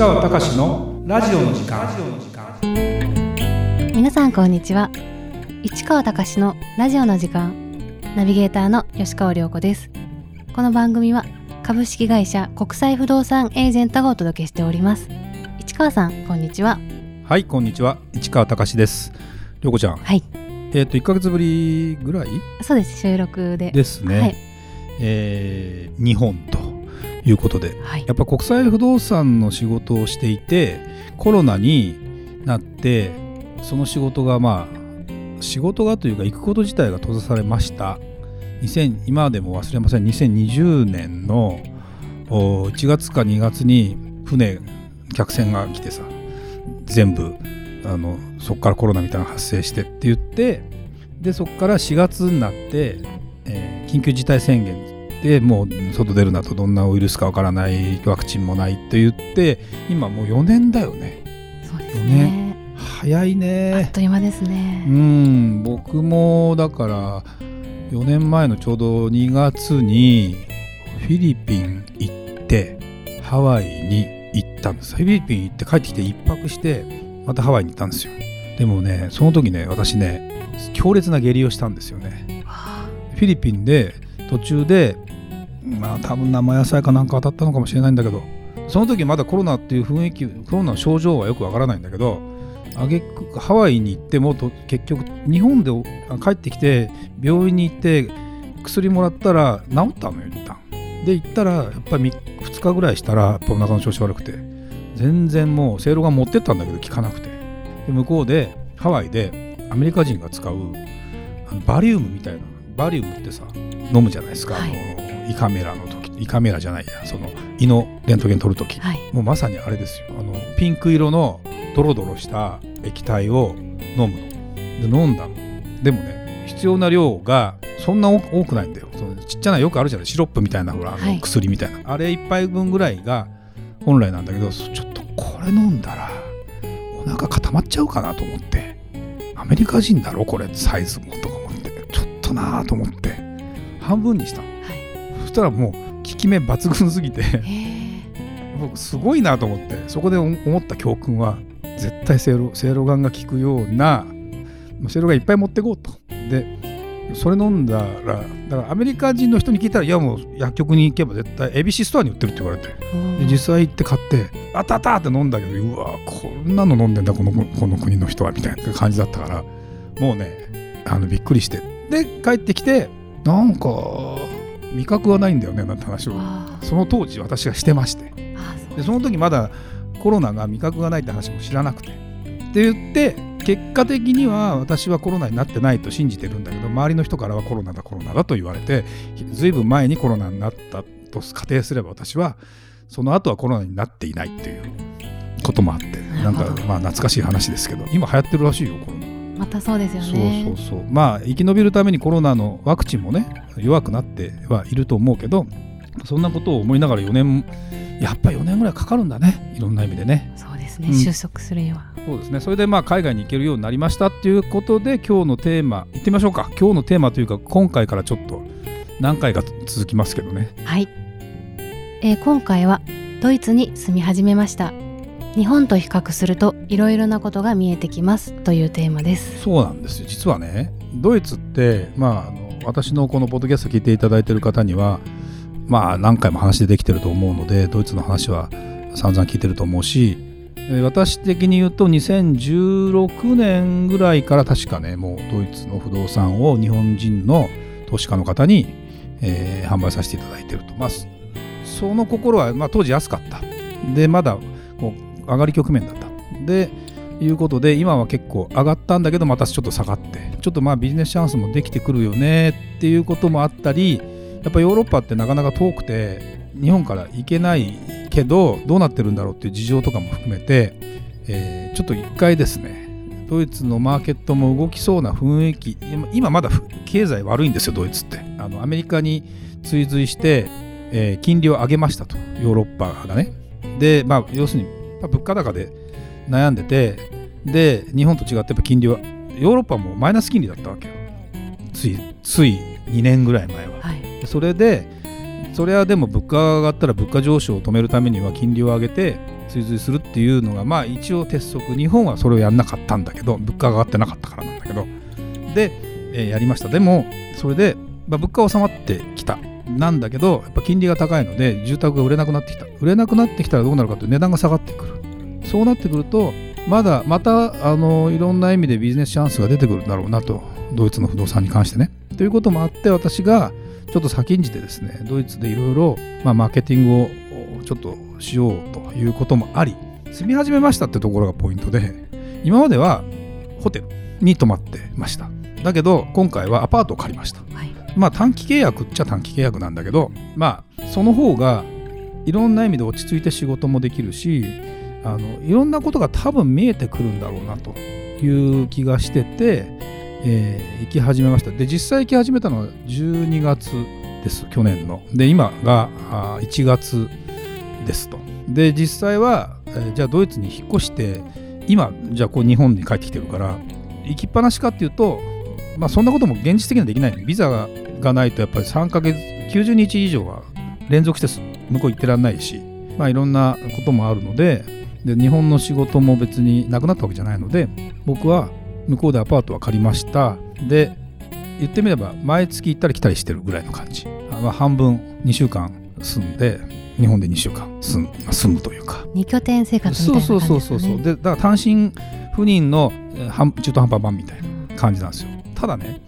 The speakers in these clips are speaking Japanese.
川隆のラジオの時間。皆さんこんにちは。市川隆のラジオの時間。ナビゲーターの吉川良子です。この番組は株式会社国際不動産エージェントがお届けしております。市川さんこんにちは。はいこんにちは。市川隆です。涼子ちゃん。はい。えっ、と1か月ぶりぐらい？そうです。収録で。ですね、はい。えー日本ということで。はい。やっぱ国際不動産の仕事をしていてコロナになってその仕事がまあ仕事がというか行くこと自体が閉ざされました。2000今でも忘れません。2020年のお1月か2月に船客船が来てさ全部あのそこからコロナみたいなのが発生してって言ってでそこから4月になって、えー緊急事態宣言でもう外出るなとどんなウイルスかわからないワクチンもないって言って今もう4年だよね。そうですね。早いあねっという間ですうね、ん。僕もだから4年前のちょうど2月にフィリピン行ってハワイに行ったんです。フィリピン行って帰ってきて1泊してまたハワイに行ったんですよ。でもねその時ね私ね強烈な下痢をしたんですよね。フィリピンで途中でまあ多分生野菜かなんか当たったのかもしれないんだけどその時まだコロナっていう雰囲気コロナの症状はよくわからないんだけどあげハワイに行ってもと結局日本で帰ってきて病院に行って薬もらったら治ったのよ一旦。で行ったらやっぱり2日ぐらいしたらやっぱお腹の調子悪くて全然もうせいろが持ってったんだけど効かなくて。で向こうでハワイでアメリカ人が使うあのバリウムみたいなバリウムってさ飲むじゃないですか、はい。あの胃カメラの時胃カメラじゃないやその胃のレントゲン取る時。はい。もうまさにあれですよ。あのピンク色のドロドロした液体を飲むの。で飲んだの。でもね必要な量がそんな多多くないんだよ。そのちっちゃなよくあるじゃない？シロップみたいなほらあのはい。薬みたいな、あれ一杯分ぐらいが本来なんだけどちょっとこれ飲んだらお腹固まっちゃうかなと思って。アメリカ人だろこれサイズも。とか思ってちょっとなーと思って。半分にした。のはい。そしたらもう効き目抜群すぎて。僕すごいなと思って。そこで思った教訓は絶対せいろせいろがんが効くようなせいろがんいっぱい持ってこうと。でそれ飲んだらだからアメリカ人の人に聞いたらいやもう薬局に行けば絶対 ABC ストアに売ってるって言われて。で実際行って買ってあったあったって飲んだけどうわこんなの飲んでんだこのこの国の人はみたいな感じだったからもうねあのびっくりしてで帰ってきてなんか味覚はないんだよねなんて話を。あその当時私がしてまして。でその時まだコロナが味覚がないって話も知らなくて。って言って結果的には私はコロナになってないと信じてるんだけど周りの人からはコロナだコロナだと言われてずいぶん前にコロナになったと仮定すれば私はその後はコロナになっていないっていうこともあってなんかまあ懐かしい話ですけど今流行ってるらしいよコロナ。またそうですよね。そうそうそう。まあ生き延びるためにコロナのワクチンもね弱くなってはいると思うけどそんなことを思いながら4年やっぱ4年ぐらいかかるんだね。いろんな意味でね。そうですね、うん。収束するには。そうですね。それでまあ海外に行けるようになりましたっていうことで今日のテーマ行ってみましょうか。今日のテーマというか今回からちょっと何回か続きますけどね。はい、えー今回はドイツに住み始めました日本と比較するといろいろなことが見えてきますというテーマです。そうなんですよ。実はねドイツってまああの私のこのポッドキャスト聞いていただいている方にはまあ何回も話でできてると思うのでドイツの話は散々聞いてると思うし私的に言うと2016年ぐらいから確かねもうドイツの不動産を日本人の投資家の方に、えー販売させていただいてると。まあその心は、まあ、当時安かった。でまだ上がり局面だった。でいうことで今は結構上がったんだけどまたちょっと下がって。ちょっとまあビジネスチャンスもできてくるよねっていうこともあったりやっぱヨーロッパってなかなか遠くて日本から行けないけどどうなってるんだろうっていう事情とかも含めて、えーちょっと一回ですねドイツのマーケットも動きそうな雰囲気。今まだ経済悪いんですよドイツって。あのアメリカに追随して、えー金利を上げましたと。ヨーロッパがね。でまあ要するに、まあ物価高で悩んでてで日本と違ってやっぱ金利はヨーロッパもマイナス金利だったわけよ。ついつい2年ぐらい前は。はい。それでそれはでも物価が上がったら物価上昇を止めるためには金利を上げて追随するっていうのがまあ一応鉄則。日本はそれをやんなかったんだけど物価が上がってなかったからなんだけど。で、えーやりました。でもそれで、まあ、物価は収まってきたなんだけどやっぱ金利が高いので住宅が売れなくなってきた。売れなくなってきたらどうなるかという値段が下がってくる。そうなってくるとまだまたあのいろんな意味でビジネスチャンスが出てくるんだろうなと。ドイツの不動産に関してね。ということもあって私がちょっと先んじてですねドイツでいろいろまマーケティングをちょっとしようということもあり住み始めましたってところがポイントで今まではホテルに泊まってました。だけど今回はアパートを借りました。はい。まあ短期契約っちゃ短期契約なんだけどまあその方がいろんな意味で落ち着いて仕事もできるしあのいろんなことが多分見えてくるんだろうなという気がしてて、えー行き始めました。で実際行き始めたのは12月です去年の。で今があ1月ですと。で実際は、えーじゃあドイツに引っ越して今じゃあこう日本に帰ってきてるから行きっぱなしかっていうとまあそんなことも現実的にはできない。ビザががないとやっぱり3ヶ月90日以上は連続して向こう行ってらんないしまあいろんなこともあるのでで日本の仕事も別になくなったわけじゃないので僕は向こうでアパートは借りました。で言ってみれば毎月行ったり来たりしてるぐらいの感じ、あまあ、半分2週間住んで日本で2週間住むまあ住むというか。二拠点生活みたいそうな感じね。そうそうそうそうでだから単身赴任の中途半端版みたいな感じなんですよただね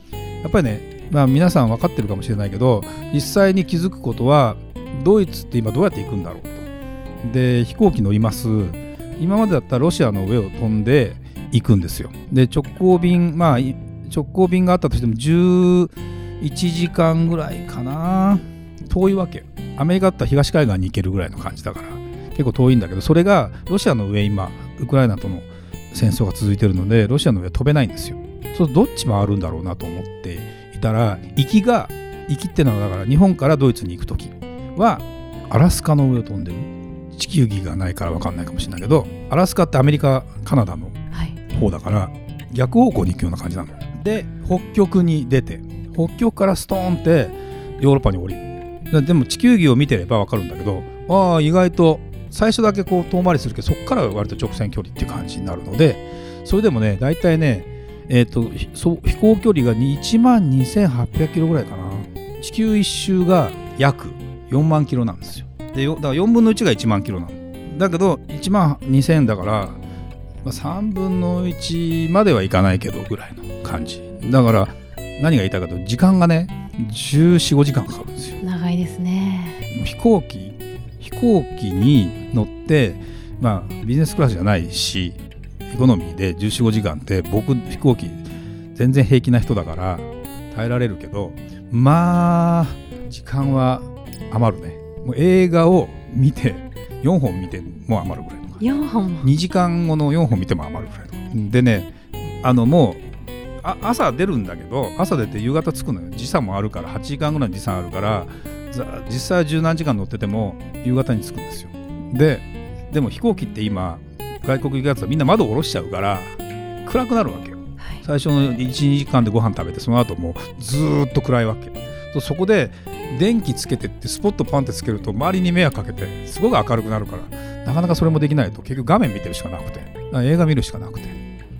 やっぱりね、まあ、皆さん分かってるかもしれないけど実際に気づくことはドイツって今どうやって行くんだろうと。で飛行機乗ります。今までだったらロシアの上を飛んで行くんですよ。で直行便まあ直行便があったとしても11時間ぐらいかな。遠いわけ。アメリカだったら東海岸に行けるぐらいの感じだから。結構遠いんだけどそれがロシアの上今ウクライナとの戦争が続いてるのでロシアの上飛べないんですよ。そうどっち回るんだろうなと思っていたら行きが行きってのはだから日本からドイツに行く時はアラスカの上を飛んでる。地球儀がないから分かんないかもしれないけどアラスカってアメリカカナダのはい。方だから逆方向に行くような感じなの。で北極に出て北極からストーンってヨーロッパに降りる。ででも地球儀を見てれば分かるんだけどああ意外と最初だけこう遠回りするけどそこからは割と直線距離っていう感じになるのでそれでもね大体ねえっ、とひそう飛行距離が1万2800キロぐらいかな。地球一周が約4万キロなんですよ。でよだから4分の1が1万キロなの。だけど1万2000だから、まあ、3分の1まではいかないけどぐらいの感じ。だから何が言いたいかと時間がね1415時間かかるんですよ。長いですね。飛行機飛行機に乗ってまあビジネスクラスじゃないしエコノミーで1415時間って僕飛行機全然平気な人だから耐えられるけどまあ時間は余るね。もう映画を見て4本見ても余るぐらいの感じ四本も。2時間後の4本見ても余るぐらいのでねあのもうあ朝出るんだけど朝出て夕方着くのよ。時差もあるから8時間ぐらいの時差あるからざ実際は十何時間乗ってても夕方に着くんですよ。ででも飛行機って今外国行くやつはみんな窓を下ろしちゃうから暗くなるわけよ。はい。最初の12時間でご飯食べてその後もうずーっと暗いわけとそこで電気つけてってスポットパンってつけると周りに迷惑かけてすごく明るくなるからなかなかそれもできないと。結局画面見てるしかなくて。映画見るしかなくて。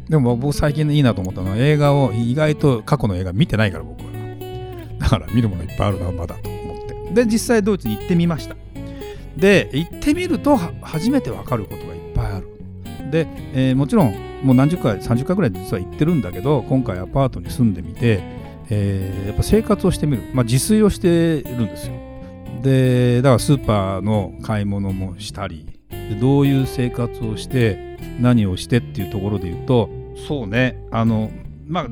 でも僕最近いいなと思ったのは映画を意外と過去の映画見てないから僕は。だから見るものいっぱいあるなまだと思って。で実際ドイツに行ってみました。で行ってみるとは初めて分かることがいっぱいあるで、えーもちろんもう何十回30回ぐらい実は行ってるんだけど今回アパートに住んでみて、えーやっぱ生活をしてみる、まあ、自炊をしてるんですよ。でだからスーパーの買い物もしたりどういう生活をして何をしてっていうところで言うとそうねあのまあ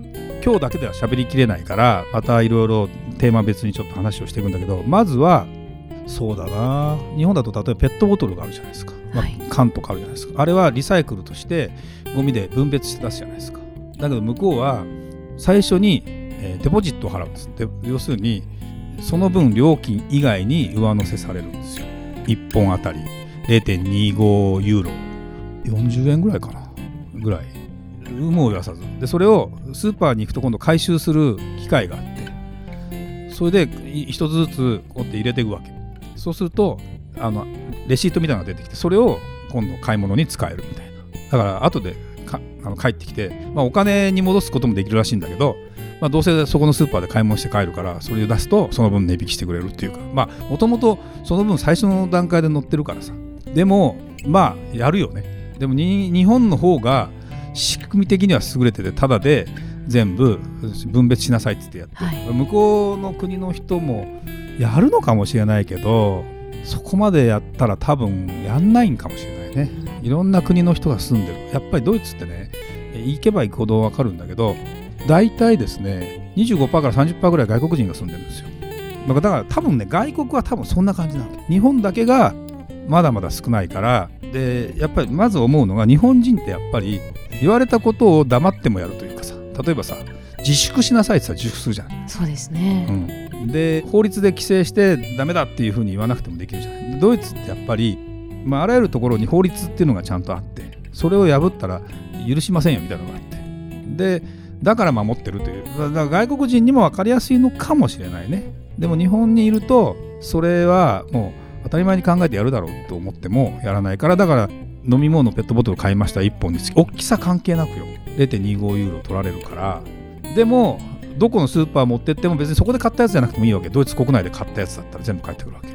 今日だけでは喋りきれないからまたいろいろテーマ別にちょっと話をしていくんだけどまずはそうだな。日本だと例えばペットボトルがあるじゃないですか、まあはい。缶とかあるじゃないですか。あれはリサイクルとしてゴミで分別して出すじゃないですか。だけど向こうは最初に、えーデポジットを払うんです。で要するにその分料金以外に上乗せされるんですよ。1本あたり。0.25ユーロ。40円ぐらいかな。ぐらい。有無を言わさず。でそれをスーパーに行くと今度回収する機械があって。それでい一つずつこうやって入れていくわけ。そうするとあのレシートみたいなのが出てきてそれを今度買い物に使えるみたいな。だから後でかあの帰ってきて、まあ、お金に戻すこともできるらしいんだけど、まあ、どうせそこのスーパーで買い物して帰るからそれを出すとその分値引きしてくれるっていうか。まあもともとその分最初の段階で載ってるからさ。でもまあやるよね。でもに日本の方が仕組み的には優れててただで全部分別しなさいって言ってやって、はい。向こうの国の人もやるのかもしれないけどそこまでやったら多分やんないんかもしれないね。いろんな国の人が住んでる。やっぱりドイツってねえ行けば行くほど分かるんだけど大体ですね25%から30%ぐらい外国人が住んでるんですよ。だから多分ね外国は多分そんな感じなの日本だけがまだまだ少ないからでやっぱりまず思うのが日本人ってやっぱり言われたことを黙ってもやるというかさ例えばさ自粛しなさいって言ったら自粛するじゃん。そうですね、うん、で法律で規制してダメだっていうふうに言わなくてもできるじゃない。ドイツってやっぱり、まあ、あらゆるところに法律っていうのがちゃんとあってそれを破ったら許しませんよみたいなのがあって。でだから守ってるという。だから外国人にも分かりやすいのかもしれないね。でも日本にいるとそれはもう当たり前に考えてやるだろうと思ってもやらないから。だから飲み物ペットボトル買いました。1本につき大きさ関係なくよ。0.25ユーロ取られるから。でもどこのスーパー持ってっても別にそこで買ったやつじゃなくてもいいわけ。ドイツ国内で買ったやつだったら全部返ってくるわけ。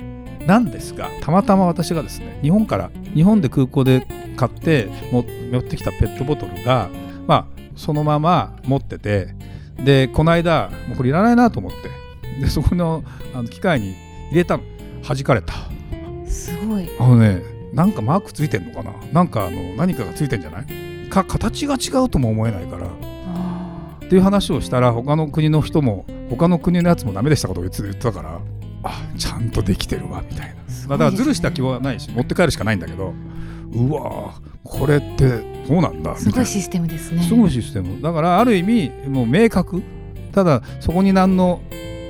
なんですがたまたま私がですね日本から日本で空港で買っても持ってきたペットボトルがまあそのまま持っててでこの間もうこれいらないなと思ってでそこのあの機械に入れたの。弾かれた。すごい。あのねなんかマークついてんのかな？なんかあの何かがついてんじゃない？か形が違うとも思えないからあっていう話をしたら他の国の人も他の国のやつもダメでしたことを言ってたからあちゃんとできてるわみたいな、ね。だからずるした気はないし持って帰るしかないんだけどうわーこれってどうなんだすごいシステムですね。すごいシステム。だからある意味もう明確。ただそこに何の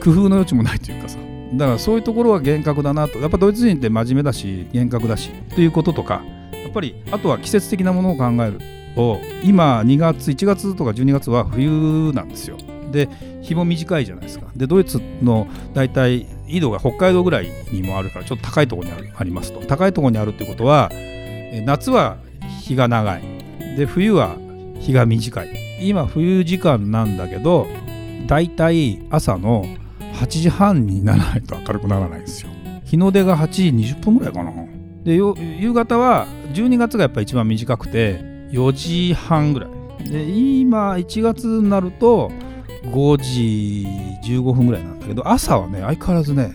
工夫の余地もないというかさ。だからそういうところは厳格だなと。やっぱドイツ人って真面目だし厳格だしということとかやっぱりあとは季節的なものを考えると今2月1月とか12月は冬なんですよ。で日も短いじゃないですか。でドイツの大体緯度が北海道ぐらいにもあるからちょっと高いところにありますと。高いところにあるってことは夏は日が長い。で冬は日が短い。今冬時間なんだけどだいたい朝の8時半にならないと明るくならないんですよ。日の出が8時20分ぐらいかな。で夕方は12月がやっぱ一番短くて4時半ぐらい。で今1月になると5時15分ぐらいなんだけど朝はね相変わらずね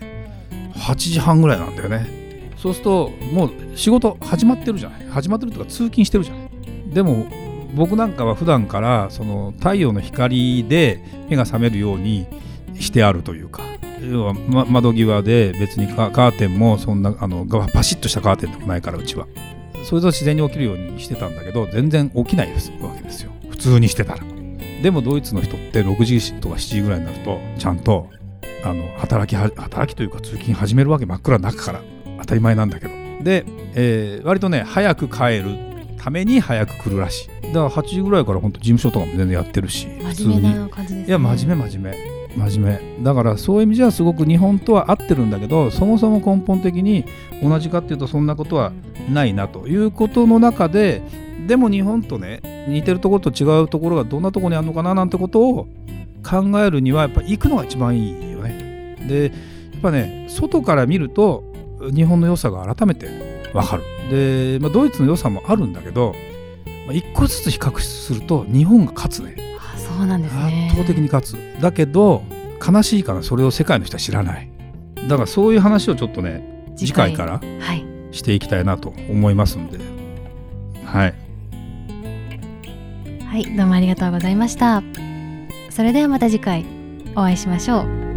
8時半ぐらいなんだよね。そうするともう仕事始まってるじゃない。始まってるとか通勤してるじゃない。でも僕なんかは普段からその太陽の光で目が覚めるようにしてあるというか。要は、ま窓際で別にカーテンもそんなあのパシッとしたカーテンでもないからうちは。それと自然に起きるようにしてたんだけど全然起きないですわけですよ。普通にしてたら。でもドイツの人って6時とか7時ぐらいになるとちゃんとあの働きは働きというか通勤始めるわけ真っ暗な中から当たり前なんだけど。で、えー割とね早く帰るために早く来るらしい。だから8時ぐらいから本当事務所とかも全然やってるし普通に。いや真面目真面目真面目。だからそういう意味じゃすごく日本とは合ってるんだけどそもそも根本的に同じかっていうとそんなことはないなということの中ででも日本とね似てるところと違うところがどんなところにあるのかななんてことを考えるにはやっぱ行くのが一番いいよね。でやっぱね外から見ると日本の良さが改めてわかる。で、まあ、ドイツの良さもあるんだけど、まあ、一個ずつ比較すると日本が勝つね。そうなんですね。圧倒的に勝つ。だけど悲しいからそれを世界の人は知らない。だからそういう話をちょっとね次回からはい。していきたいなと思いますんで。はい。はいどうもありがとうございました。それではまた次回お会いしましょう